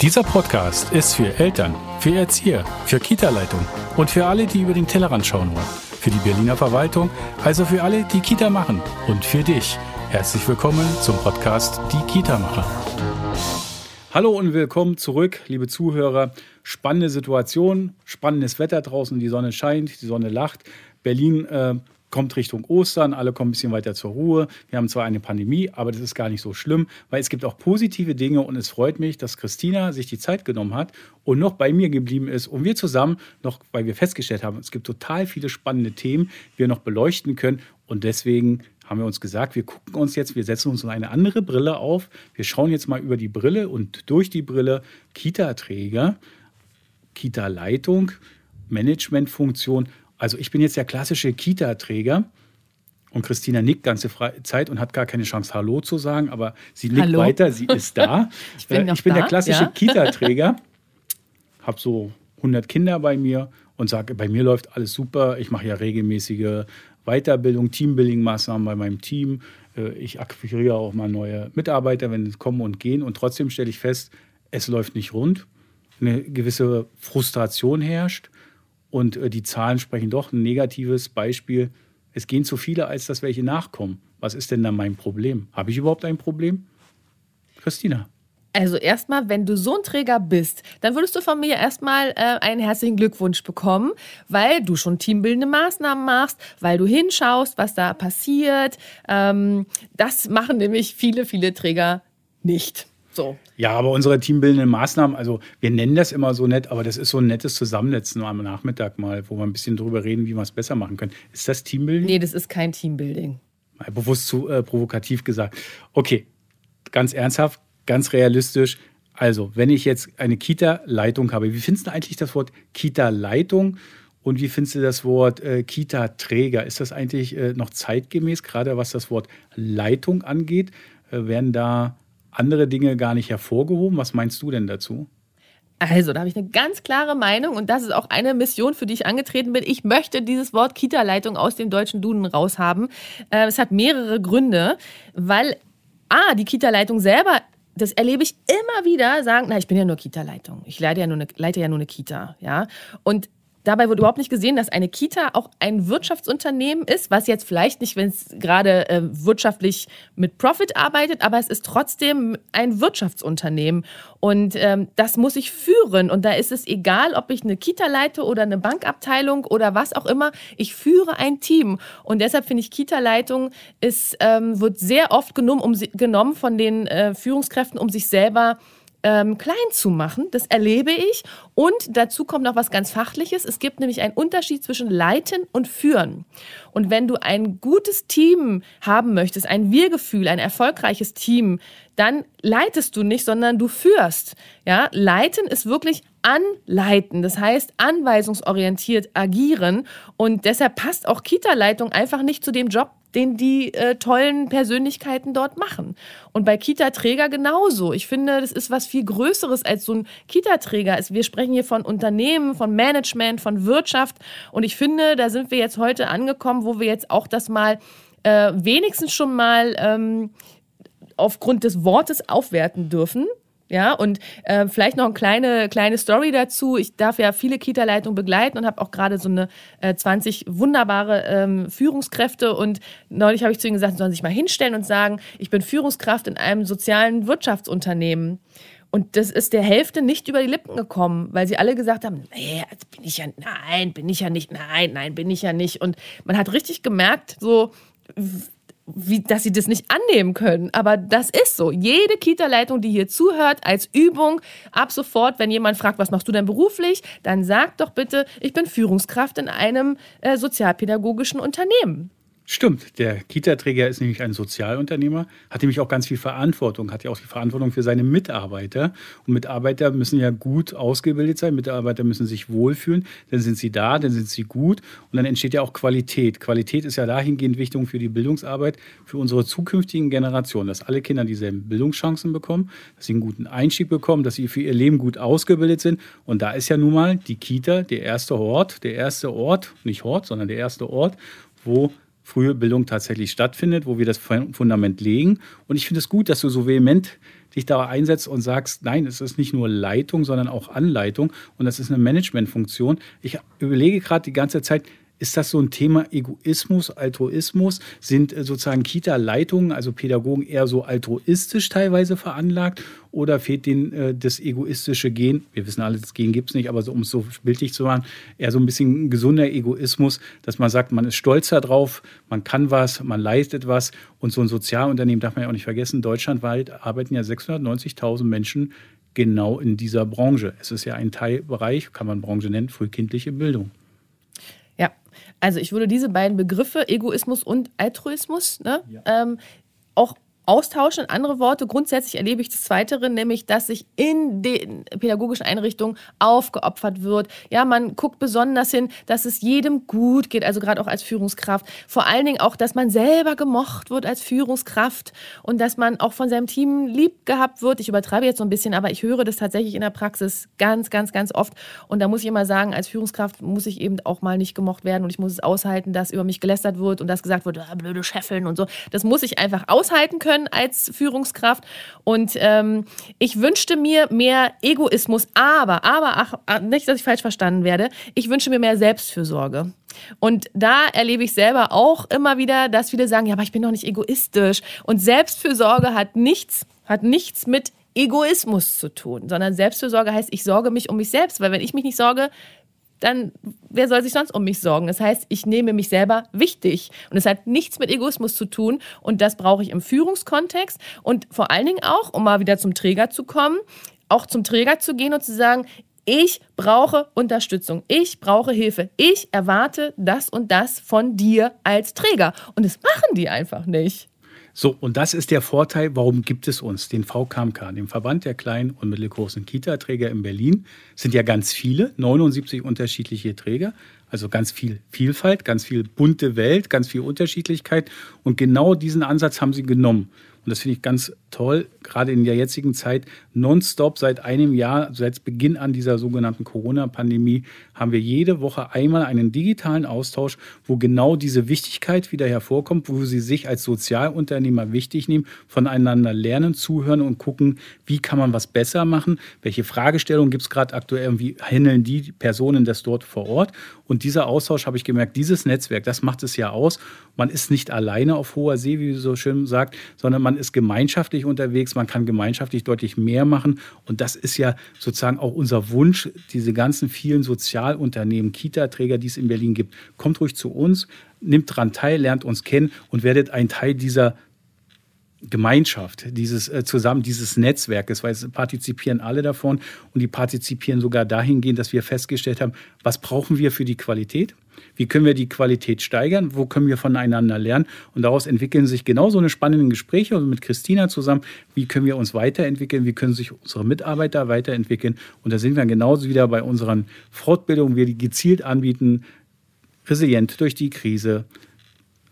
Dieser Podcast ist für Eltern, für Erzieher, für Kita-Leitung und für alle, die über den Tellerrand schauen wollen. Für die Berliner Verwaltung, also für alle, die Kita machen und für dich. Herzlich willkommen zum Podcast Die Kita-Macher. Hallo und willkommen zurück, liebe Zuhörer. Spannende Situation, spannendes Wetter draußen, die Sonne scheint, die Sonne lacht. Berlin äh, kommt Richtung Ostern, alle kommen ein bisschen weiter zur Ruhe. Wir haben zwar eine Pandemie, aber das ist gar nicht so schlimm, weil es gibt auch positive Dinge und es freut mich, dass Christina sich die Zeit genommen hat und noch bei mir geblieben ist und wir zusammen noch, weil wir festgestellt haben, es gibt total viele spannende Themen, die wir noch beleuchten können und deswegen haben wir uns gesagt, wir gucken uns jetzt, wir setzen uns eine andere Brille auf. Wir schauen jetzt mal über die Brille und durch die Brille Kita-Träger, Kita-Leitung, Managementfunktion also ich bin jetzt der klassische Kita-Träger. Und Christina nickt ganze Zeit und hat gar keine Chance, Hallo zu sagen, aber sie nickt Hallo. weiter, sie ist da. ich bin, äh, ich bin da, der klassische ja. Kita-Träger, habe so 100 Kinder bei mir und sage, bei mir läuft alles super. Ich mache ja regelmäßige Weiterbildung, Teambuilding-Maßnahmen bei meinem Team. Äh, ich akquiriere auch mal neue Mitarbeiter, wenn sie kommen und gehen. Und trotzdem stelle ich fest, es läuft nicht rund. Eine gewisse Frustration herrscht. Und äh, die Zahlen sprechen doch ein negatives Beispiel. Es gehen zu viele, als dass welche nachkommen. Was ist denn da mein Problem? Habe ich überhaupt ein Problem? Christina. Also erstmal, wenn du so ein Träger bist, dann würdest du von mir erstmal äh, einen herzlichen Glückwunsch bekommen, weil du schon teambildende Maßnahmen machst, weil du hinschaust, was da passiert. Ähm, das machen nämlich viele, viele Träger nicht. So. Ja, aber unsere teambildenden Maßnahmen, also wir nennen das immer so nett, aber das ist so ein nettes Zusammensetzen am Nachmittag mal, wo wir ein bisschen drüber reden, wie wir es besser machen können. Ist das Teambuilding? Nee, das ist kein Teambuilding. Mal bewusst zu äh, provokativ gesagt. Okay, ganz ernsthaft, ganz realistisch. Also, wenn ich jetzt eine Kita-Leitung habe, wie findest du eigentlich das Wort Kita-Leitung? Und wie findest du das Wort äh, Kita-Träger? Ist das eigentlich äh, noch zeitgemäß, gerade was das Wort Leitung angeht? Äh, werden da andere Dinge gar nicht hervorgehoben. Was meinst du denn dazu? Also, da habe ich eine ganz klare Meinung und das ist auch eine Mission, für die ich angetreten bin. Ich möchte dieses Wort Kita-Leitung aus dem deutschen Duden raushaben. Äh, es hat mehrere Gründe, weil A, die Kita-Leitung selber das erlebe ich immer wieder, sagen, na, ich bin ja nur Kita-Leitung. Ich leite ja nur eine, leite ja nur eine Kita, ja. Und Dabei wird überhaupt nicht gesehen, dass eine Kita auch ein Wirtschaftsunternehmen ist, was jetzt vielleicht nicht, wenn es gerade äh, wirtschaftlich mit Profit arbeitet, aber es ist trotzdem ein Wirtschaftsunternehmen. Und ähm, das muss ich führen. Und da ist es egal, ob ich eine Kita leite oder eine Bankabteilung oder was auch immer. Ich führe ein Team. Und deshalb finde ich, Kita-Leitung ähm, wird sehr oft genommen, um, genommen von den äh, Führungskräften, um sich selber zu ähm, klein zu machen. Das erlebe ich. Und dazu kommt noch was ganz Fachliches. Es gibt nämlich einen Unterschied zwischen Leiten und Führen. Und wenn du ein gutes Team haben möchtest, ein Wir-Gefühl, ein erfolgreiches Team, dann leitest du nicht, sondern du führst. Ja, leiten ist wirklich anleiten. Das heißt, anweisungsorientiert agieren. Und deshalb passt auch Kita-Leitung einfach nicht zu dem Job, den die äh, tollen Persönlichkeiten dort machen. Und bei Kita-Träger genauso. Ich finde, das ist was viel Größeres als so ein Kita-Träger. Wir sprechen hier von Unternehmen, von Management, von Wirtschaft. Und ich finde, da sind wir jetzt heute angekommen, wo wir jetzt auch das mal äh, wenigstens schon mal ähm, aufgrund des Wortes aufwerten dürfen. Ja, und äh, vielleicht noch eine kleine, kleine Story dazu. Ich darf ja viele Kita-Leitungen begleiten und habe auch gerade so eine äh, 20 wunderbare ähm, Führungskräfte. Und neulich habe ich zu ihnen gesagt, sie sollen sich mal hinstellen und sagen, ich bin Führungskraft in einem sozialen Wirtschaftsunternehmen. Und das ist der Hälfte nicht über die Lippen gekommen, weil sie alle gesagt haben, nee, also bin ich ja, nein, bin ich ja nicht, nein, nein, bin ich ja nicht. Und man hat richtig gemerkt, so, wie, dass sie das nicht annehmen können. Aber das ist so. Jede Kita-Leitung, die hier zuhört, als Übung, ab sofort, wenn jemand fragt, was machst du denn beruflich, dann sag doch bitte, ich bin Führungskraft in einem äh, sozialpädagogischen Unternehmen. Stimmt, der Kita-Träger ist nämlich ein Sozialunternehmer, hat nämlich auch ganz viel Verantwortung, hat ja auch die Verantwortung für seine Mitarbeiter. Und Mitarbeiter müssen ja gut ausgebildet sein, Mitarbeiter müssen sich wohlfühlen, dann sind sie da, dann sind sie gut und dann entsteht ja auch Qualität. Qualität ist ja dahingehend wichtig für die Bildungsarbeit für unsere zukünftigen Generationen, dass alle Kinder dieselben Bildungschancen bekommen, dass sie einen guten Einstieg bekommen, dass sie für ihr Leben gut ausgebildet sind. Und da ist ja nun mal die Kita der erste Ort, der erste Ort, nicht Hort, sondern der erste Ort, wo frühe Bildung tatsächlich stattfindet, wo wir das Fundament legen. Und ich finde es gut, dass du so vehement dich da einsetzt und sagst, nein, es ist nicht nur Leitung, sondern auch Anleitung und das ist eine Managementfunktion. Ich überlege gerade die ganze Zeit, ist das so ein Thema Egoismus, Altruismus? Sind äh, sozusagen Kita-Leitungen, also Pädagogen, eher so altruistisch teilweise veranlagt? Oder fehlt denen äh, das egoistische Gen? Wir wissen alle, das Gen gibt es nicht, aber so, um es so bildlich zu machen, eher so ein bisschen gesunder Egoismus, dass man sagt, man ist stolz darauf, man kann was, man leistet was. Und so ein Sozialunternehmen darf man ja auch nicht vergessen, deutschlandweit arbeiten ja 690.000 Menschen genau in dieser Branche. Es ist ja ein Teilbereich, kann man Branche nennen, frühkindliche Bildung. Also ich würde diese beiden Begriffe, Egoismus und Altruismus, ne, ja. ähm, auch austauschen. Andere Worte, grundsätzlich erlebe ich das Zweitere, nämlich, dass sich in den pädagogischen Einrichtungen aufgeopfert wird. Ja, man guckt besonders hin, dass es jedem gut geht, also gerade auch als Führungskraft. Vor allen Dingen auch, dass man selber gemocht wird als Führungskraft und dass man auch von seinem Team lieb gehabt wird. Ich übertreibe jetzt so ein bisschen, aber ich höre das tatsächlich in der Praxis ganz, ganz, ganz oft. Und da muss ich immer sagen, als Führungskraft muss ich eben auch mal nicht gemocht werden und ich muss es aushalten, dass über mich gelästert wird und dass gesagt wird, ah, blöde Chefin und so. Das muss ich einfach aushalten können können als Führungskraft. Und ähm, ich wünschte mir mehr Egoismus, aber, aber, ach, ah, nicht, dass ich falsch verstanden werde, ich wünsche mir mehr Selbstfürsorge. Und da erlebe ich selber auch immer wieder, dass viele sagen, ja, aber ich bin doch nicht egoistisch. Und Selbstfürsorge hat nichts, hat nichts mit Egoismus zu tun, sondern Selbstfürsorge heißt, ich sorge mich um mich selbst, weil wenn ich mich nicht sorge, dann wer soll sich sonst um mich sorgen? Das heißt, ich nehme mich selber wichtig. Und es hat nichts mit Egoismus zu tun. Und das brauche ich im Führungskontext und vor allen Dingen auch, um mal wieder zum Träger zu kommen, auch zum Träger zu gehen und zu sagen, ich brauche Unterstützung, ich brauche Hilfe, ich erwarte das und das von dir als Träger. Und das machen die einfach nicht. So, und das ist der Vorteil, warum gibt es uns, den VKMK, den Verband der kleinen und mittelgroßen Kita-Träger in Berlin. Sind ja ganz viele, 79 unterschiedliche Träger, also ganz viel Vielfalt, ganz viel bunte Welt, ganz viel Unterschiedlichkeit. Und genau diesen Ansatz haben sie genommen. Und das finde ich ganz toll, gerade in der jetzigen Zeit, nonstop seit einem Jahr, seit Beginn an dieser sogenannten Corona-Pandemie, haben wir jede Woche einmal einen digitalen Austausch, wo genau diese Wichtigkeit wieder hervorkommt, wo sie sich als Sozialunternehmer wichtig nehmen, voneinander lernen, zuhören und gucken, wie kann man was besser machen, welche Fragestellungen gibt es gerade aktuell, wie handeln die Personen das dort vor Ort. Und dieser Austausch, habe ich gemerkt, dieses Netzwerk, das macht es ja aus. Man ist nicht alleine auf hoher See, wie so schön sagt, sondern man ist gemeinschaftlich unterwegs, man kann gemeinschaftlich deutlich mehr machen. Und das ist ja sozusagen auch unser Wunsch, diese ganzen vielen Sozialunternehmen, Kita-Träger, die es in Berlin gibt. Kommt ruhig zu uns, nimmt daran teil, lernt uns kennen und werdet ein Teil dieser Gemeinschaft, dieses äh, zusammen, dieses Netzwerkes, weil es partizipieren alle davon und die partizipieren sogar dahingehend, dass wir festgestellt haben, was brauchen wir für die Qualität? Wie können wir die Qualität steigern? Wo können wir voneinander lernen? Und daraus entwickeln sich genau so eine spannende Gespräche mit Christina zusammen. Wie können wir uns weiterentwickeln? Wie können sich unsere Mitarbeiter weiterentwickeln? Und da sind wir genauso wieder bei unseren Fortbildungen, wir die gezielt anbieten, resilient durch die Krise,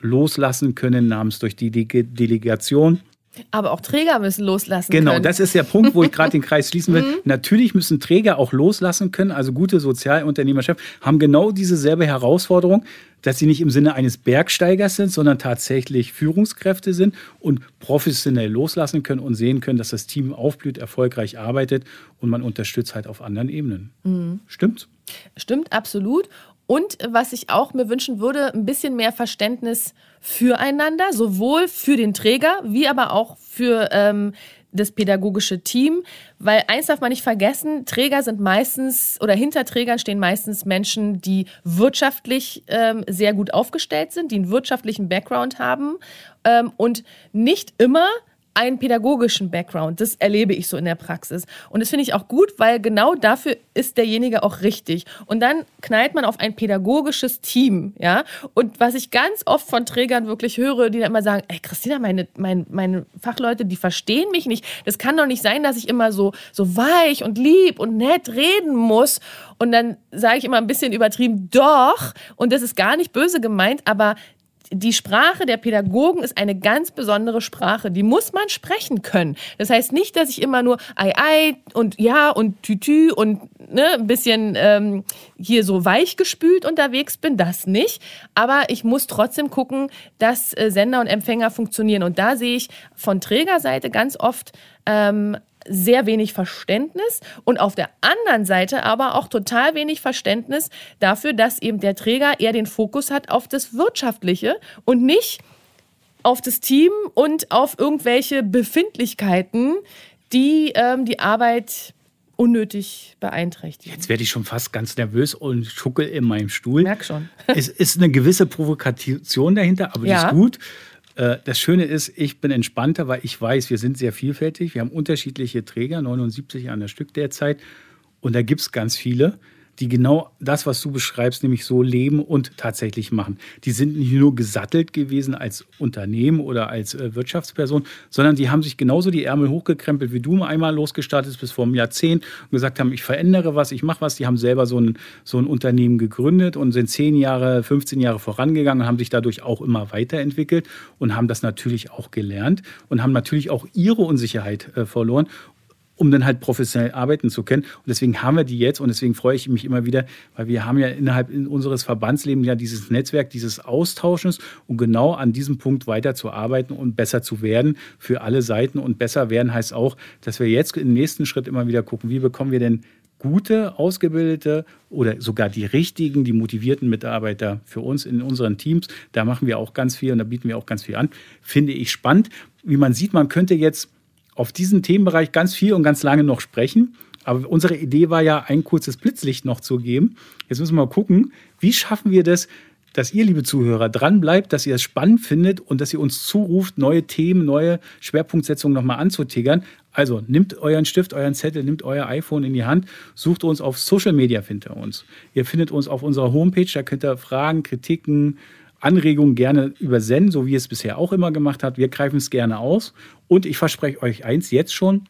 loslassen können, namens durch die Delegation aber auch Träger müssen loslassen genau, können. Genau, das ist der Punkt, wo ich gerade den Kreis schließen will. Mhm. Natürlich müssen Träger auch loslassen können. Also gute Sozialunternehmerschaft haben genau dieselbe Herausforderung, dass sie nicht im Sinne eines Bergsteigers sind, sondern tatsächlich Führungskräfte sind und professionell loslassen können und sehen können, dass das Team aufblüht, erfolgreich arbeitet und man unterstützt halt auf anderen Ebenen. Mhm. Stimmt's? Stimmt, absolut. Und was ich auch mir wünschen würde, ein bisschen mehr Verständnis füreinander, sowohl für den Träger wie aber auch für ähm, das pädagogische Team, weil eins darf man nicht vergessen, Träger sind meistens oder hinter Trägern stehen meistens Menschen, die wirtschaftlich ähm, sehr gut aufgestellt sind, die einen wirtschaftlichen Background haben ähm, und nicht immer einen pädagogischen Background. Das erlebe ich so in der Praxis. Und das finde ich auch gut, weil genau dafür ist derjenige auch richtig. Und dann knallt man auf ein pädagogisches Team, ja. Und was ich ganz oft von Trägern wirklich höre, die dann immer sagen, ey Christina, meine, meine, meine Fachleute, die verstehen mich nicht. Das kann doch nicht sein, dass ich immer so, so weich und lieb und nett reden muss. Und dann sage ich immer ein bisschen übertrieben, doch. Und das ist gar nicht böse gemeint, aber die Sprache der Pädagogen ist eine ganz besondere Sprache. Die muss man sprechen können. Das heißt nicht, dass ich immer nur ei ei und ja und tütü und ne, ein bisschen ähm, hier so weichgespült unterwegs bin. Das nicht. Aber ich muss trotzdem gucken, dass äh, Sender und Empfänger funktionieren. Und da sehe ich von Trägerseite ganz oft ähm, sehr wenig Verständnis und auf der anderen Seite aber auch total wenig Verständnis dafür, dass eben der Träger eher den Fokus hat auf das Wirtschaftliche und nicht auf das Team und auf irgendwelche Befindlichkeiten, die ähm, die Arbeit unnötig beeinträchtigen. Jetzt werde ich schon fast ganz nervös und schuckel in meinem Stuhl. Merk schon. es ist eine gewisse Provokation dahinter, aber ja. die ist gut. Äh, das Schöne ist, ich bin entspannter, weil ich weiß, wir sind sehr vielfältig. Wir haben unterschiedliche Träger, 79 an der Stück derzeit. Und da gibt es ganz viele die genau das, was du beschreibst, nämlich so leben und tatsächlich machen. Die sind nicht nur gesattelt gewesen als Unternehmen oder als äh, Wirtschaftsperson, sondern die haben sich genauso die Ärmel hochgekrempelt, wie du einmal losgestartet bis vor einem Jahrzehnt und gesagt haben, ich verändere was, ich mache was. Die haben selber so ein, so ein Unternehmen gegründet und sind zehn Jahre, 15 Jahre vorangegangen und haben sich dadurch auch immer weiterentwickelt und haben das natürlich auch gelernt und haben natürlich auch ihre Unsicherheit äh, verloren um dann halt professionell arbeiten zu können. Und deswegen haben wir die jetzt und deswegen freue ich mich immer wieder, weil wir haben ja innerhalb unseres Verbandslebens ja dieses Netzwerk, dieses Austauschens, um genau an diesem Punkt weiter zu arbeiten und besser zu werden für alle Seiten. Und besser werden heißt auch, dass wir jetzt im nächsten Schritt immer wieder gucken, wie bekommen wir denn gute, ausgebildete oder sogar die richtigen, die motivierten Mitarbeiter für uns in unseren Teams. Da machen wir auch ganz viel und da bieten wir auch ganz viel an. Finde ich spannend. Wie man sieht, man könnte jetzt auf diesen Themenbereich ganz viel und ganz lange noch sprechen. Aber unsere Idee war ja, ein kurzes Blitzlicht noch zu geben. Jetzt müssen wir mal gucken, wie schaffen wir das, dass ihr, liebe Zuhörer, dran bleibt, dass ihr es spannend findet und dass ihr uns zuruft, neue Themen, neue Schwerpunktsetzungen nochmal anzutiggern. Also nehmt euren Stift, euren Zettel, nehmt euer iPhone in die Hand, sucht uns auf Social Media hinter uns. Ihr findet uns auf unserer Homepage, da könnt ihr Fragen, Kritiken, Anregungen gerne übersenden, so wie es bisher auch immer gemacht habt. Wir greifen es gerne aus. Und ich verspreche euch eins jetzt schon,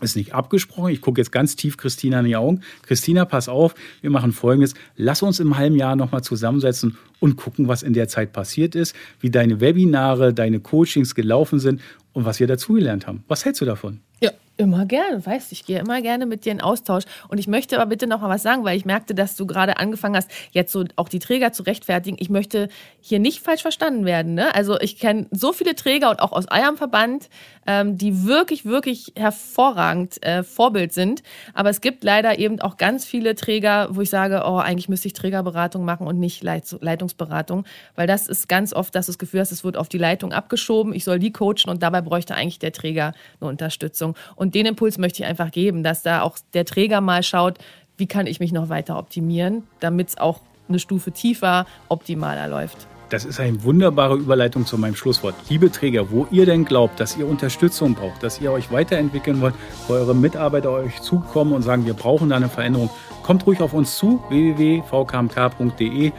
ist nicht abgesprochen. Ich gucke jetzt ganz tief Christina in die Augen. Christina, pass auf, wir machen folgendes. Lass uns im halben Jahr nochmal zusammensetzen und gucken, was in der Zeit passiert ist, wie deine Webinare, deine Coachings gelaufen sind und was wir dazugelernt haben. Was hältst du davon? Ja, Immer gerne, weißt ich gehe immer gerne mit dir in Austausch. Und ich möchte aber bitte noch mal was sagen, weil ich merkte, dass du gerade angefangen hast, jetzt so auch die Träger zu rechtfertigen. Ich möchte hier nicht falsch verstanden werden. Ne? Also ich kenne so viele Träger und auch aus eurem Verband, ähm, die wirklich, wirklich hervorragend äh, Vorbild sind. Aber es gibt leider eben auch ganz viele Träger, wo ich sage, oh, eigentlich müsste ich Trägerberatung machen und nicht Leit Leitungsberatung. Weil das ist ganz oft, dass du das Gefühl hast, es wird auf die Leitung abgeschoben, ich soll die coachen und dabei bräuchte eigentlich der Träger eine Unterstützung. Und den Impuls möchte ich einfach geben, dass da auch der Träger mal schaut, wie kann ich mich noch weiter optimieren, damit es auch eine Stufe tiefer optimaler läuft. Das ist eine wunderbare Überleitung zu meinem Schlusswort. Liebe Träger, wo ihr denn glaubt, dass ihr Unterstützung braucht, dass ihr euch weiterentwickeln wollt, wo eure Mitarbeiter euch zukommen und sagen, wir brauchen da eine Veränderung, kommt ruhig auf uns zu, www.vkmk.de.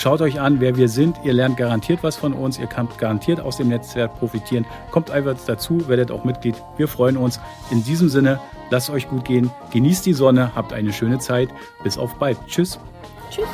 Schaut euch an, wer wir sind. Ihr lernt garantiert was von uns. Ihr könnt garantiert aus dem Netzwerk profitieren. Kommt einfach dazu, werdet auch Mitglied. Wir freuen uns. In diesem Sinne, lasst euch gut gehen. Genießt die Sonne, habt eine schöne Zeit. Bis auf bald. Tschüss. Tschüss.